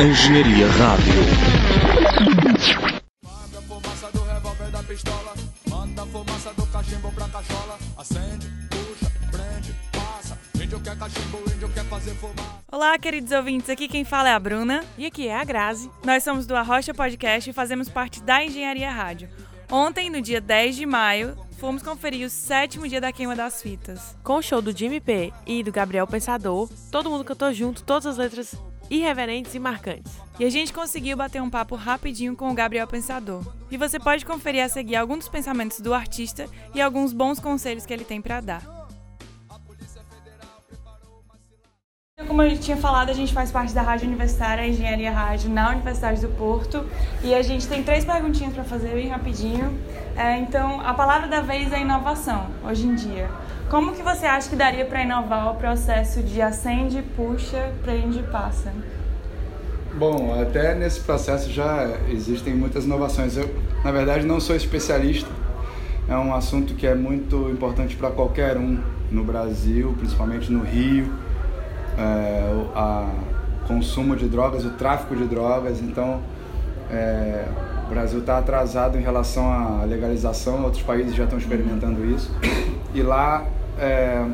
Engenharia Rádio. Manda fumaça do revólver da pistola, manda fumaça do cachimbo pra cachola. Acende, puxa, prende, passa. Índio quer cachimbo, índio quer fazer fumaça. Olá, queridos ouvintes. Aqui quem fala é a Bruna. E aqui é a Grazi. Nós somos do Arrocha Podcast e fazemos parte da Engenharia Rádio. Ontem, no dia 10 de maio, fomos conferir o sétimo dia da queima das fitas. Com o show do Jimmy P e do Gabriel Pensador, todo mundo cantou junto todas as letras irreverentes e marcantes. E a gente conseguiu bater um papo rapidinho com o Gabriel Pensador. E você pode conferir a seguir alguns dos pensamentos do artista e alguns bons conselhos que ele tem para dar. Como gente tinha falado, a gente faz parte da Rádio Universitária, Engenharia Rádio, na Universidade do Porto. E a gente tem três perguntinhas para fazer bem rapidinho. É, então, a palavra da vez é inovação, hoje em dia. Como que você acha que daria para inovar o processo de acende, puxa, prende e passa? Bom, até nesse processo já existem muitas inovações. Eu, na verdade, não sou especialista. É um assunto que é muito importante para qualquer um no Brasil, principalmente no Rio. É, o consumo de drogas, o tráfico de drogas. Então, é, o Brasil está atrasado em relação à legalização. Outros países já estão experimentando isso. E lá, é,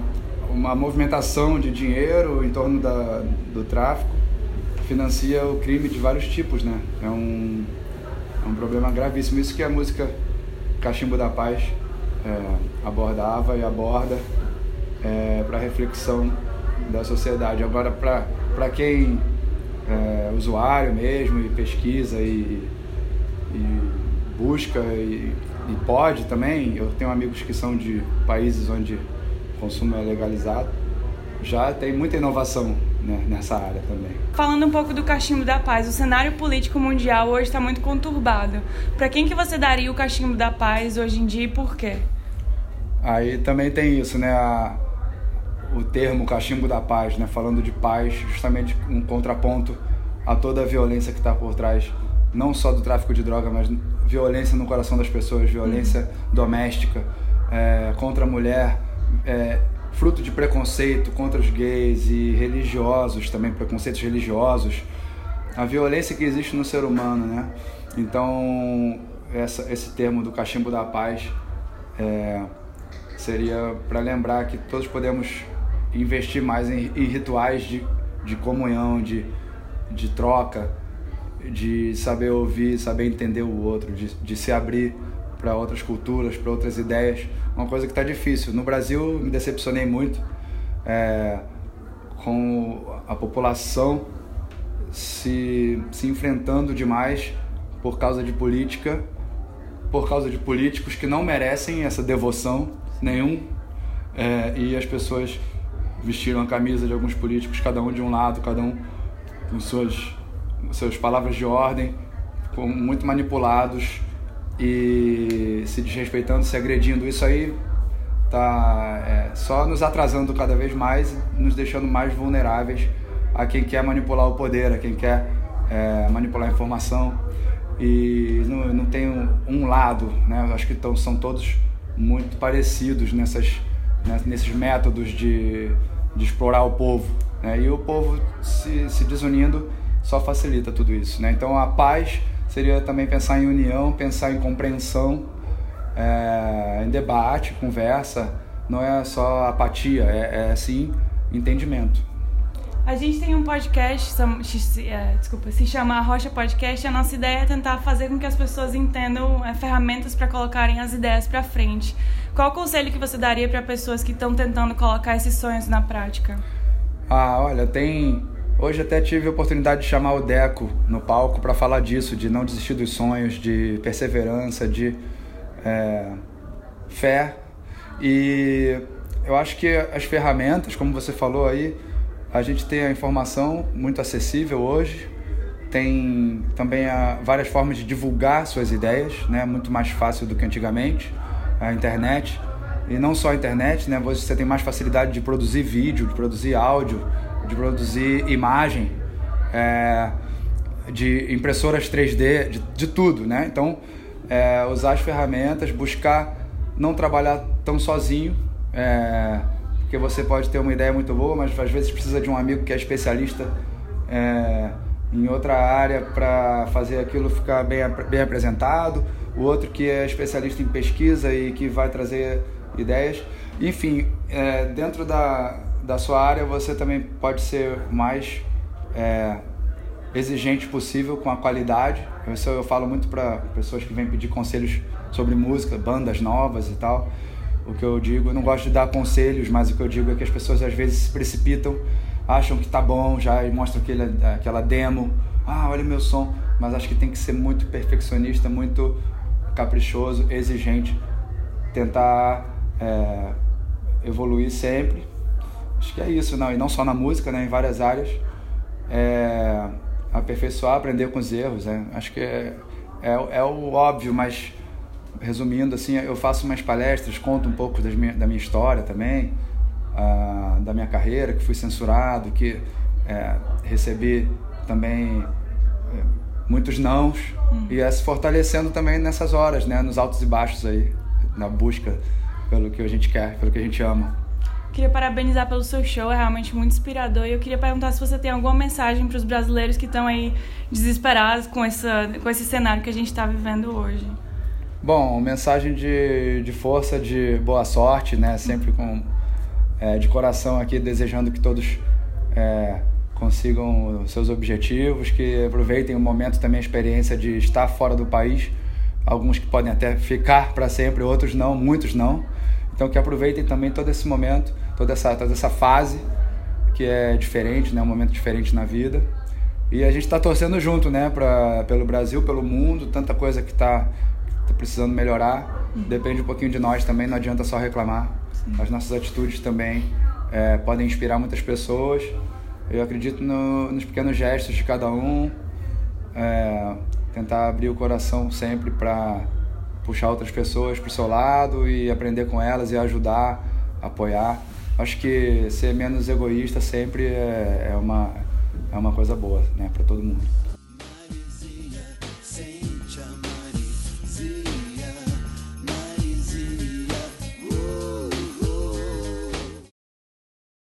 uma movimentação de dinheiro em torno da, do tráfico financia o crime de vários tipos, né? É um, é um problema gravíssimo. Isso que a música Cachimbo da Paz é, abordava e aborda é, para reflexão da sociedade. Agora, para quem é usuário mesmo e pesquisa e, e busca e, e pode também, eu tenho amigos que são de países onde o consumo é legalizado, já tem muita inovação né, nessa área também. Falando um pouco do cachimbo da paz, o cenário político mundial hoje está muito conturbado. Para quem que você daria o cachimbo da paz hoje em dia e por quê? Aí também tem isso, né? A, o termo cachimbo da paz, né? Falando de paz, justamente um contraponto a toda a violência que está por trás, não só do tráfico de droga, mas violência no coração das pessoas, violência uhum. doméstica é, contra a mulher, é, fruto de preconceito contra os gays e religiosos também, preconceitos religiosos, a violência que existe no ser humano, né? Então, essa, esse termo do cachimbo da paz é, seria para lembrar que todos podemos investir mais em, em rituais de, de comunhão, de, de troca, de saber ouvir, saber entender o outro, de, de se abrir para outras culturas, para outras ideias. Uma coisa que está difícil. No Brasil, me decepcionei muito é, com a população se, se enfrentando demais por causa de política, por causa de políticos que não merecem essa devoção nenhum. É, e as pessoas vestiram a camisa de alguns políticos, cada um de um lado, cada um com suas, suas palavras de ordem, com, muito manipulados e se desrespeitando, se agredindo. Isso aí tá é, só nos atrasando cada vez mais, nos deixando mais vulneráveis a quem quer manipular o poder, a quem quer é, manipular a informação. E não, não tem um, um lado, né? Acho que tão, são todos muito parecidos nessas, né, nesses métodos de, de explorar o povo. Né? E o povo se, se desunindo só facilita tudo isso. Né? Então a paz seria também pensar em união, pensar em compreensão, é, em debate, conversa. Não é só apatia, é, é sim entendimento. A gente tem um podcast, é, desculpa, se chama Rocha Podcast. A nossa ideia é tentar fazer com que as pessoas entendam é, ferramentas para colocarem as ideias para frente. Qual o conselho que você daria para pessoas que estão tentando colocar esses sonhos na prática? Ah, olha, tem. Hoje até tive a oportunidade de chamar o Deco no palco para falar disso, de não desistir dos sonhos, de perseverança, de é, fé. E eu acho que as ferramentas, como você falou aí, a gente tem a informação muito acessível hoje, tem também a, várias formas de divulgar suas ideias, né? muito mais fácil do que antigamente a internet. E não só a internet, né? Você tem mais facilidade de produzir vídeo, de produzir áudio, de produzir imagem, é, de impressoras 3D, de, de tudo, né? Então, é, usar as ferramentas, buscar não trabalhar tão sozinho, é, porque você pode ter uma ideia muito boa, mas às vezes precisa de um amigo que é especialista é, em outra área para fazer aquilo ficar bem, bem apresentado, o outro que é especialista em pesquisa e que vai trazer ideias. Enfim, é, dentro da, da sua área você também pode ser mais é, exigente possível com a qualidade. Isso eu falo muito para pessoas que vêm pedir conselhos sobre música, bandas novas e tal. O que eu digo, eu não gosto de dar conselhos, mas o que eu digo é que as pessoas às vezes se precipitam acham que tá bom já e mostram aquele, aquela demo. Ah, olha o meu som. Mas acho que tem que ser muito perfeccionista, muito caprichoso, exigente, tentar é, evoluir sempre. Acho que é isso, não, e não só na música, né, em várias áreas. É, aperfeiçoar, aprender com os erros. Né? Acho que é, é, é, o óbvio, mas resumindo, assim, eu faço umas palestras, conto um pouco das minha, da minha história também uh, da minha carreira, que fui censurado, que é, recebi também é, muitos nãos hum. e é se fortalecendo também nessas horas, né, nos altos e baixos aí, na busca pelo que a gente quer, pelo que a gente ama. Queria parabenizar pelo seu show, é realmente muito inspirador. E eu queria perguntar se você tem alguma mensagem para os brasileiros que estão aí desesperados com, essa, com esse cenário que a gente está vivendo hoje. Bom, mensagem de, de força, de boa sorte, né? Sempre com é, de coração aqui desejando que todos é, consigam seus objetivos, que aproveitem o momento também a experiência de estar fora do país. Alguns que podem até ficar para sempre, outros não, muitos não. Então que aproveitem também todo esse momento, toda essa, toda essa fase que é diferente, né, um momento diferente na vida. E a gente está torcendo junto, né, pra, pelo Brasil, pelo mundo, tanta coisa que está tá precisando melhorar. Depende um pouquinho de nós também, não adianta só reclamar. As nossas atitudes também é, podem inspirar muitas pessoas. Eu acredito no, nos pequenos gestos de cada um, é, tentar abrir o coração sempre para puxar outras pessoas para o seu lado e aprender com elas e ajudar, apoiar. Acho que ser menos egoísta sempre é, é uma, é uma coisa boa né, para todo mundo.